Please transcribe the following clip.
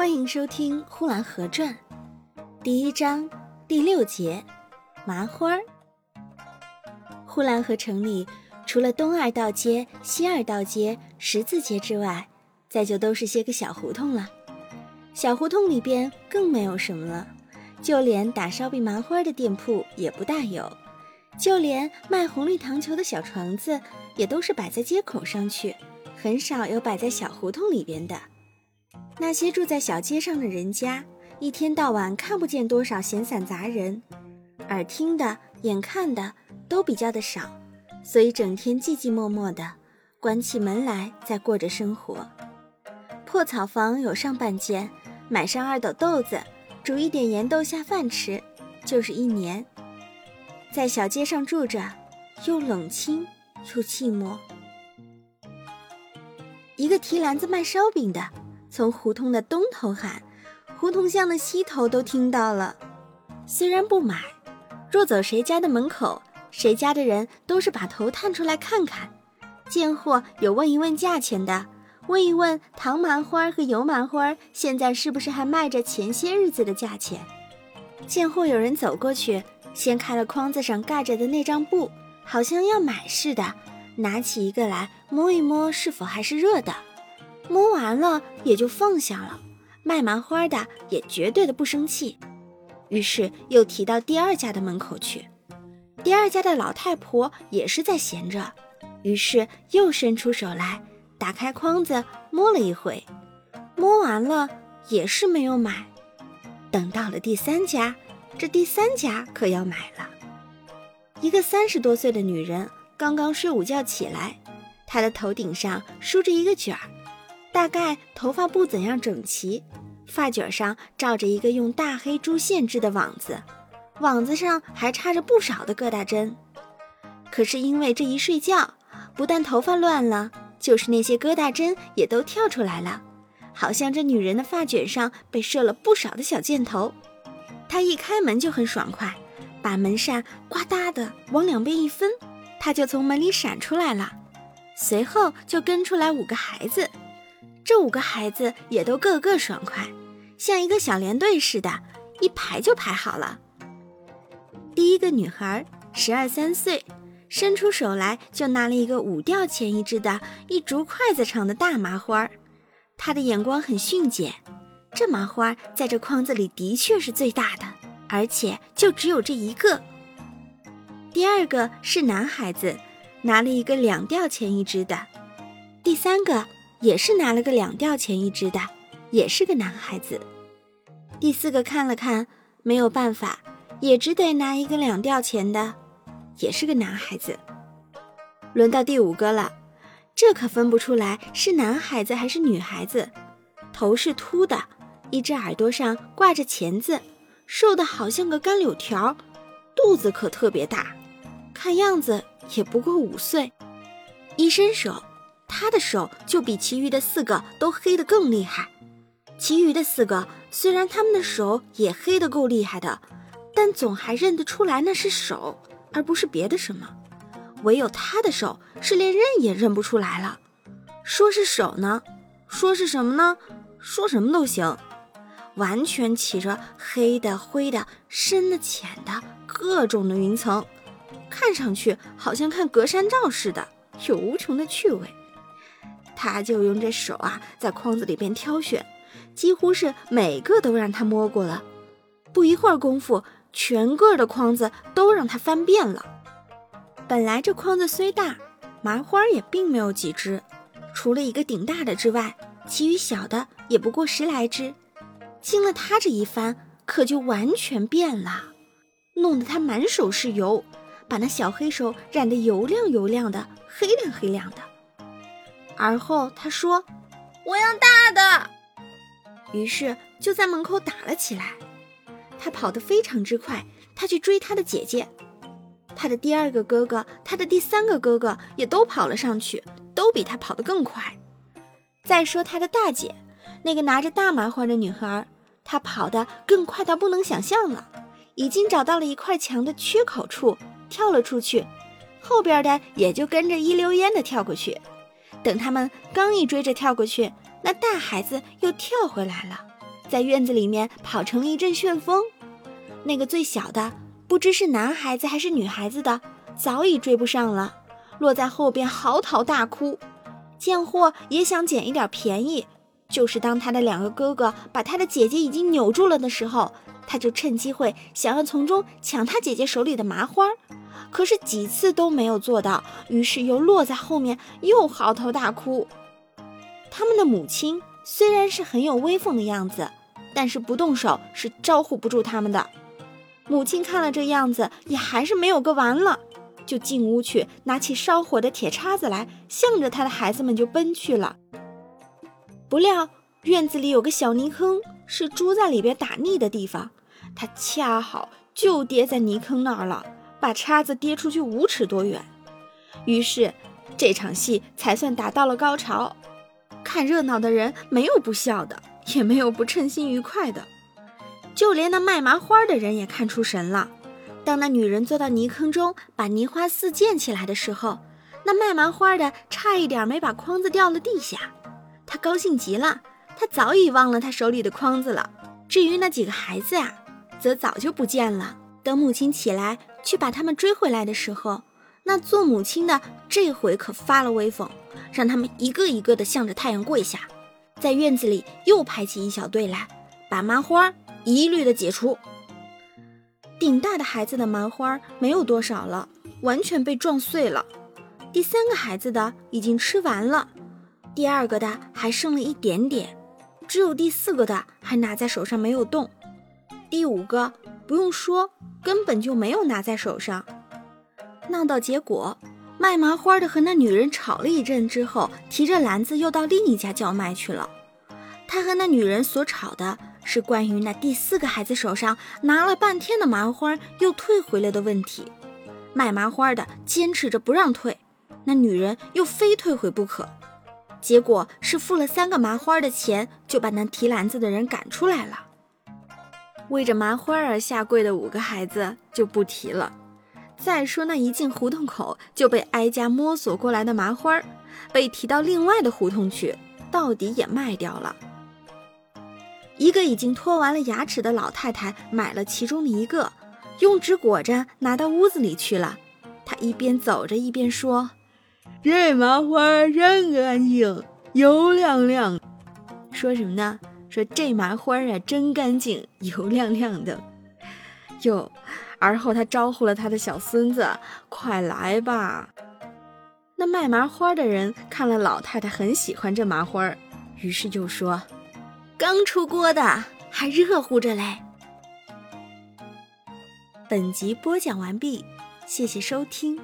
欢迎收听《呼兰河传》第一章第六节麻花儿。呼兰河城里除了东二道街、西二道街、十字街之外，再就都是些个小胡同了。小胡同里边更没有什么了，就连打烧饼麻花的店铺也不大有，就连卖红绿糖球的小床子也都是摆在街口上去，很少有摆在小胡同里边的。那些住在小街上的人家，一天到晚看不见多少闲散杂人，耳听的、眼看的都比较的少，所以整天寂寂寞寞的，关起门来在过着生活。破草房有上半间。买上二斗豆子，煮一点盐豆下饭吃，就是一年。在小街上住着，又冷清又寂寞。一个提篮子卖烧饼的，从胡同的东头喊，胡同巷的西头都听到了。虽然不买，若走谁家的门口，谁家的人都是把头探出来看看，见货有问一问价钱的。问一问糖麻花和油麻花现在是不是还卖着前些日子的价钱？见货有人走过去，掀开了筐子上盖着的那张布，好像要买似的，拿起一个来摸一摸，是否还是热的？摸完了也就放下了。卖麻花的也绝对的不生气，于是又提到第二家的门口去。第二家的老太婆也是在闲着，于是又伸出手来。打开筐子摸了一回，摸完了也是没有买。等到了第三家，这第三家可要买了。一个三十多岁的女人刚刚睡午觉起来，她的头顶上梳着一个卷儿，大概头发不怎样整齐，发卷上罩着一个用大黑珠线织的网子，网子上还插着不少的疙瘩针。可是因为这一睡觉，不但头发乱了。就是那些疙瘩针也都跳出来了，好像这女人的发卷上被射了不少的小箭头。她一开门就很爽快，把门扇呱嗒的往两边一分，她就从门里闪出来了。随后就跟出来五个孩子，这五个孩子也都个个爽快，像一个小连队似的，一排就排好了。第一个女孩十二三岁。伸出手来，就拿了一个五吊钱一只的一竹筷子长的大麻花。儿，她的眼光很迅捷，这麻花在这筐子里的确是最大的，而且就只有这一个。第二个是男孩子，拿了一个两吊钱一只的；第三个也是拿了个两吊钱一只的，也是个男孩子。第四个看了看，没有办法，也只得拿一个两吊钱的。也是个男孩子，轮到第五个了，这可分不出来是男孩子还是女孩子。头是秃的，一只耳朵上挂着钳子，瘦的好像个干柳条，肚子可特别大，看样子也不过五岁。一伸手，他的手就比其余的四个都黑得更厉害。其余的四个虽然他们的手也黑得够厉害的，但总还认得出来那是手。而不是别的什么，唯有他的手是连认也认不出来了。说是手呢，说是什么呢？说什么都行，完全起着黑的、灰的、深的、浅的各种的云层，看上去好像看隔山照似的，有无穷的趣味。他就用这手啊，在筐子里边挑选，几乎是每个都让他摸过了。不一会儿功夫。全个的筐子都让他翻遍了。本来这筐子虽大，麻花也并没有几只，除了一个顶大的之外，其余小的也不过十来只。经了他这一翻，可就完全变了，弄得他满手是油，把那小黑手染得油亮油亮的，黑亮黑亮的。而后他说：“我要大的。”于是就在门口打了起来。他跑得非常之快，他去追他的姐姐，他的第二个哥哥，他的第三个哥哥也都跑了上去，都比他跑得更快。再说他的大姐，那个拿着大麻花的女孩，她跑得更快到不能想象了，已经找到了一块墙的缺口处，跳了出去，后边的也就跟着一溜烟的跳过去。等他们刚一追着跳过去，那大孩子又跳回来了。在院子里面跑成了一阵旋风。那个最小的，不知是男孩子还是女孩子的，早已追不上了，落在后边嚎啕大哭。贱货也想捡一点便宜，就是当他的两个哥哥把他的姐姐已经扭住了的时候，他就趁机会想要从中抢他姐姐手里的麻花，可是几次都没有做到，于是又落在后面，又嚎啕大哭。他们的母亲虽然是很有威风的样子，但是不动手是招呼不住他们的。母亲看了这样子，也还是没有个完了，就进屋去拿起烧火的铁叉子来，向着他的孩子们就奔去了。不料院子里有个小泥坑，是猪在里边打腻的地方，他恰好就跌在泥坑那儿了，把叉子跌出去五尺多远。于是这场戏才算达到了高潮。看热闹的人没有不笑的，也没有不称心愉快的，就连那卖麻花的人也看出神了。当那女人坐到泥坑中，把泥花四溅起来的时候，那卖麻花的差一点没把筐子掉了地下。他高兴极了，他早已忘了他手里的筐子了。至于那几个孩子呀，则早就不见了。等母亲起来去把他们追回来的时候，那做母亲的这回可发了威风。让他们一个一个的向着太阳跪下，在院子里又排起一小队来，把麻花一律的解除。顶大的孩子的麻花没有多少了，完全被撞碎了。第三个孩子的已经吃完了，第二个的还剩了一点点，只有第四个的还拿在手上没有动。第五个不用说，根本就没有拿在手上。闹到结果。卖麻花的和那女人吵了一阵之后，提着篮子又到另一家叫卖去了。他和那女人所吵的是关于那第四个孩子手上拿了半天的麻花又退回来的问题。卖麻花的坚持着不让退，那女人又非退回不可。结果是付了三个麻花的钱，就把那提篮子的人赶出来了。为着麻花而下跪的五个孩子就不提了。再说那一进胡同口就被挨家摸索过来的麻花儿，被提到另外的胡同去，到底也卖掉了。一个已经脱完了牙齿的老太太买了其中的一个，用纸裹着拿到屋子里去了。她一边走着一边说：“这麻花真干净，油亮亮。”说什么呢？说这麻花啊真干净，油亮亮的。哟。而后，他招呼了他的小孙子：“快来吧！”那卖麻花的人看了老太太很喜欢这麻花，于是就说：“刚出锅的，还热乎着嘞。”本集播讲完毕，谢谢收听。